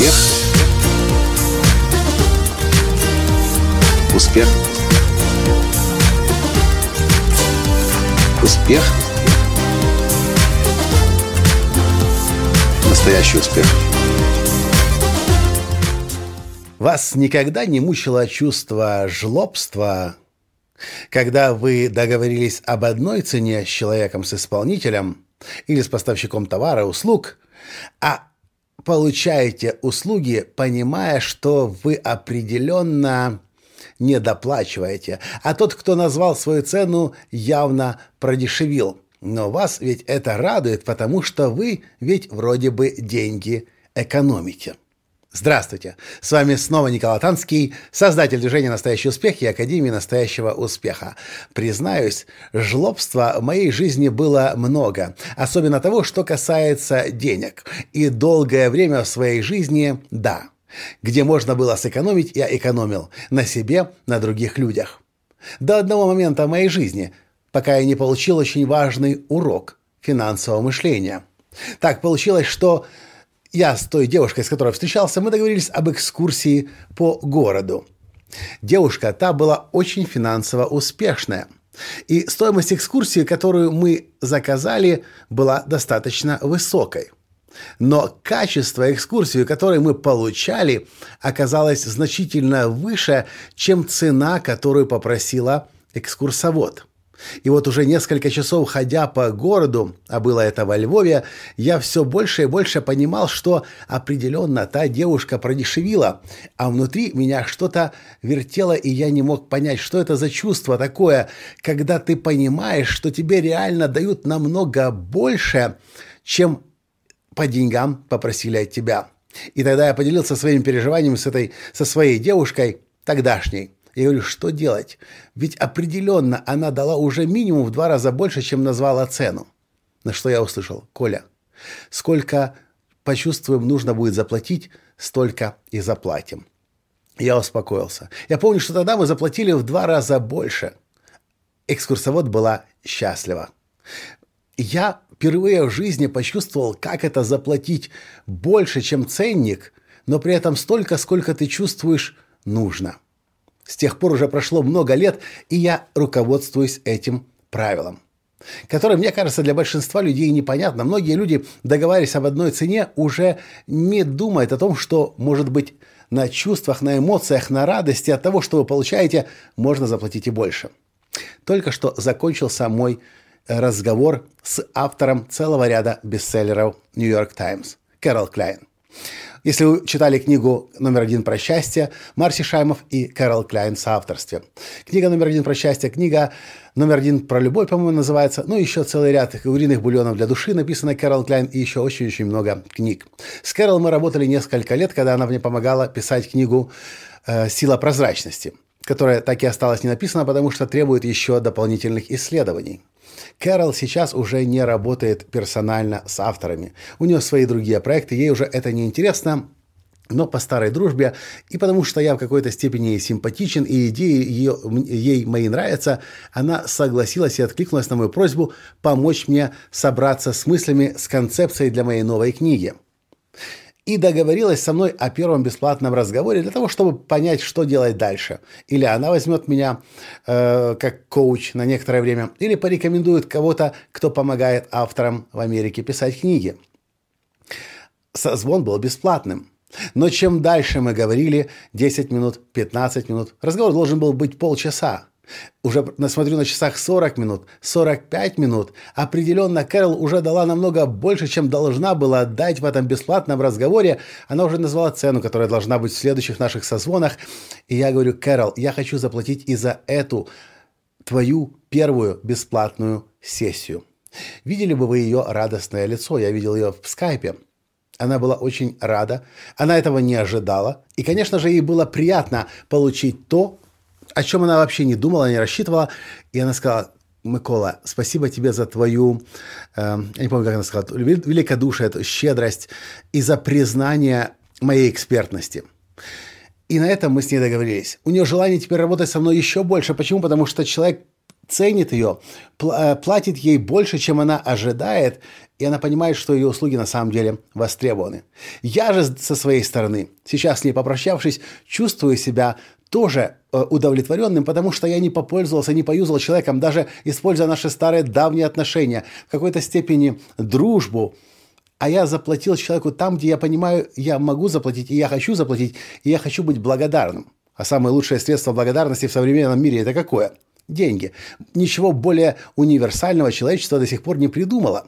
Успех. Успех. Успех. Настоящий успех. Вас никогда не мучило чувство жлобства, когда вы договорились об одной цене с человеком, с исполнителем или с поставщиком товара, услуг, а получаете услуги, понимая, что вы определенно не доплачиваете, а тот, кто назвал свою цену, явно продешевил. Но вас ведь это радует, потому что вы ведь вроде бы деньги экономите. Здравствуйте! С вами снова Николай Танский, создатель движения «Настоящий успех» и Академии «Настоящего успеха». Признаюсь, жлобства в моей жизни было много, особенно того, что касается денег. И долгое время в своей жизни – да. Где можно было сэкономить, я экономил. На себе, на других людях. До одного момента в моей жизни, пока я не получил очень важный урок финансового мышления. Так получилось, что я с той девушкой, с которой встречался, мы договорились об экскурсии по городу. Девушка та была очень финансово успешная. И стоимость экскурсии, которую мы заказали, была достаточно высокой. Но качество экскурсии, которую мы получали, оказалось значительно выше, чем цена, которую попросила экскурсовод. И вот уже несколько часов ходя по городу, а было это во Львове, я все больше и больше понимал, что определенно та девушка продешевила, а внутри меня что-то вертело, и я не мог понять, что это за чувство такое, когда ты понимаешь, что тебе реально дают намного больше, чем по деньгам попросили от тебя. И тогда я поделился своими переживаниями с этой, со своей девушкой тогдашней. Я говорю, что делать? Ведь определенно она дала уже минимум в два раза больше, чем назвала цену. На что я услышал? Коля, сколько почувствуем нужно будет заплатить, столько и заплатим. Я успокоился. Я помню, что тогда мы заплатили в два раза больше. Экскурсовод была счастлива. Я впервые в жизни почувствовал, как это заплатить больше, чем ценник, но при этом столько, сколько ты чувствуешь нужно. С тех пор уже прошло много лет, и я руководствуюсь этим правилом которое, мне кажется, для большинства людей непонятно. Многие люди, договариваясь об одной цене, уже не думают о том, что, может быть, на чувствах, на эмоциях, на радости от того, что вы получаете, можно заплатить и больше. Только что закончился мой разговор с автором целого ряда бестселлеров York Times, Кэрол Клайн. Если вы читали книгу номер один про счастье, Марси Шаймов и Кэрол Кляйн в соавторстве. Книга номер один про счастье, книга номер один про любовь, по-моему, называется. Ну, еще целый ряд куриных бульонов для души, написано Кэрол Кляйн, и еще очень-очень много книг. С Кэрол мы работали несколько лет, когда она мне помогала писать книгу э, «Сила прозрачности», которая так и осталась не написана, потому что требует еще дополнительных исследований. Кэрол сейчас уже не работает персонально с авторами. У нее свои другие проекты, ей уже это не интересно, но по старой дружбе, и потому что я в какой-то степени симпатичен, и идеи ее, ей мои нравятся, она согласилась и откликнулась на мою просьбу помочь мне собраться с мыслями, с концепцией для моей новой книги и договорилась со мной о первом бесплатном разговоре для того, чтобы понять, что делать дальше. Или она возьмет меня э, как коуч на некоторое время, или порекомендует кого-то, кто помогает авторам в Америке писать книги. Созвон был бесплатным. Но чем дальше мы говорили, 10 минут, 15 минут, разговор должен был быть полчаса. Уже смотрю на часах 40 минут, 45 минут. Определенно, Кэрол уже дала намного больше, чем должна была дать в этом бесплатном разговоре. Она уже назвала цену, которая должна быть в следующих наших созвонах. И я говорю, Кэрол, я хочу заплатить и за эту твою первую бесплатную сессию. Видели бы вы ее радостное лицо? Я видел ее в скайпе. Она была очень рада, она этого не ожидала. И, конечно же, ей было приятно получить то, о чем она вообще не думала, не рассчитывала. И она сказала, Микола, спасибо тебе за твою, э, я не помню, как она сказала, великодушие, щедрость и за признание моей экспертности. И на этом мы с ней договорились. У нее желание теперь работать со мной еще больше. Почему? Потому что человек ценит ее, э, платит ей больше, чем она ожидает, и она понимает, что ее услуги на самом деле востребованы. Я же со своей стороны, сейчас с ней попрощавшись, чувствую себя тоже э, удовлетворенным, потому что я не попользовался, не поюзал человеком, даже используя наши старые давние отношения, в какой-то степени дружбу, а я заплатил человеку там, где я понимаю, я могу заплатить, и я хочу заплатить, и я хочу быть благодарным. А самое лучшее средство благодарности в современном мире – это какое? Деньги. Ничего более универсального человечество до сих пор не придумало.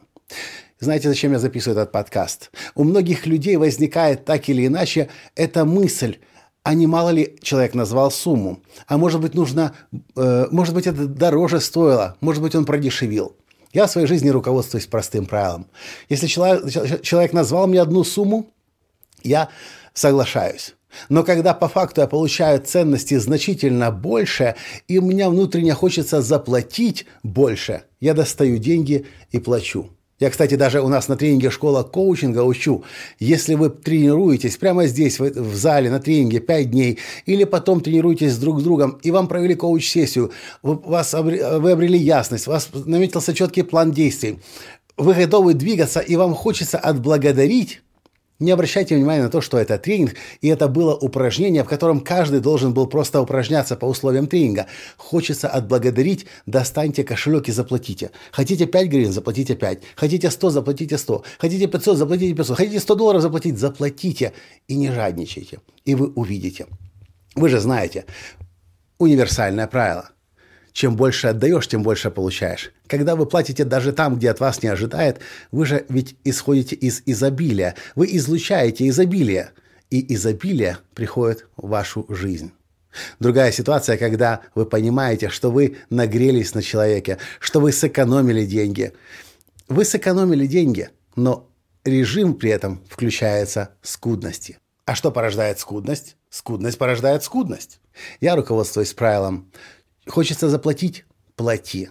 Знаете, зачем я записываю этот подкаст? У многих людей возникает так или иначе эта мысль – а не мало ли человек назвал сумму? А может быть, нужно, э, может быть, это дороже стоило, может быть, он продешевил. Я в своей жизни руководствуюсь простым правилом. Если человек, человек назвал мне одну сумму, я соглашаюсь. Но когда по факту я получаю ценности значительно больше, и меня внутренне хочется заплатить больше, я достаю деньги и плачу. Я, кстати, даже у нас на тренинге школа коучинга учу. Если вы тренируетесь прямо здесь, в зале, на тренинге 5 дней, или потом тренируетесь друг с другом, и вам провели коуч-сессию, вы, вас, вы обрели ясность, у вас наметился четкий план действий, вы готовы двигаться, и вам хочется отблагодарить не обращайте внимания на то, что это тренинг, и это было упражнение, в котором каждый должен был просто упражняться по условиям тренинга. Хочется отблагодарить, достаньте кошелек и заплатите. Хотите 5 гривен, заплатите 5. Хотите 100, заплатите 100. Хотите 500, заплатите 500. Хотите 100 долларов заплатить, заплатите. И не жадничайте. И вы увидите. Вы же знаете, универсальное правило – чем больше отдаешь, тем больше получаешь. Когда вы платите даже там, где от вас не ожидает, вы же ведь исходите из изобилия. Вы излучаете изобилие. И изобилие приходит в вашу жизнь. Другая ситуация, когда вы понимаете, что вы нагрелись на человеке, что вы сэкономили деньги. Вы сэкономили деньги, но режим при этом включается скудности. А что порождает скудность? Скудность порождает скудность. Я руководствуюсь правилом Хочется заплатить – плати.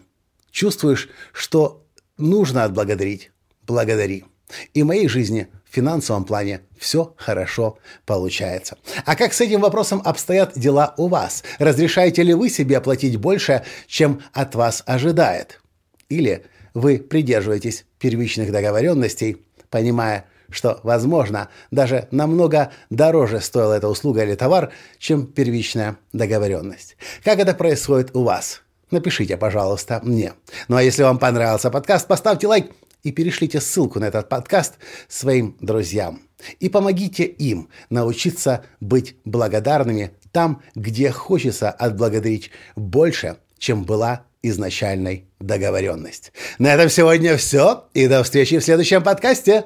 Чувствуешь, что нужно отблагодарить – благодари. И в моей жизни в финансовом плане все хорошо получается. А как с этим вопросом обстоят дела у вас? Разрешаете ли вы себе оплатить больше, чем от вас ожидает? Или вы придерживаетесь первичных договоренностей, понимая, что, возможно, даже намного дороже стоила эта услуга или товар, чем первичная договоренность. Как это происходит у вас? Напишите, пожалуйста, мне. Ну а если вам понравился подкаст, поставьте лайк и перешлите ссылку на этот подкаст своим друзьям. И помогите им научиться быть благодарными там, где хочется отблагодарить больше, чем была изначальной договоренность. На этом сегодня все, и до встречи в следующем подкасте.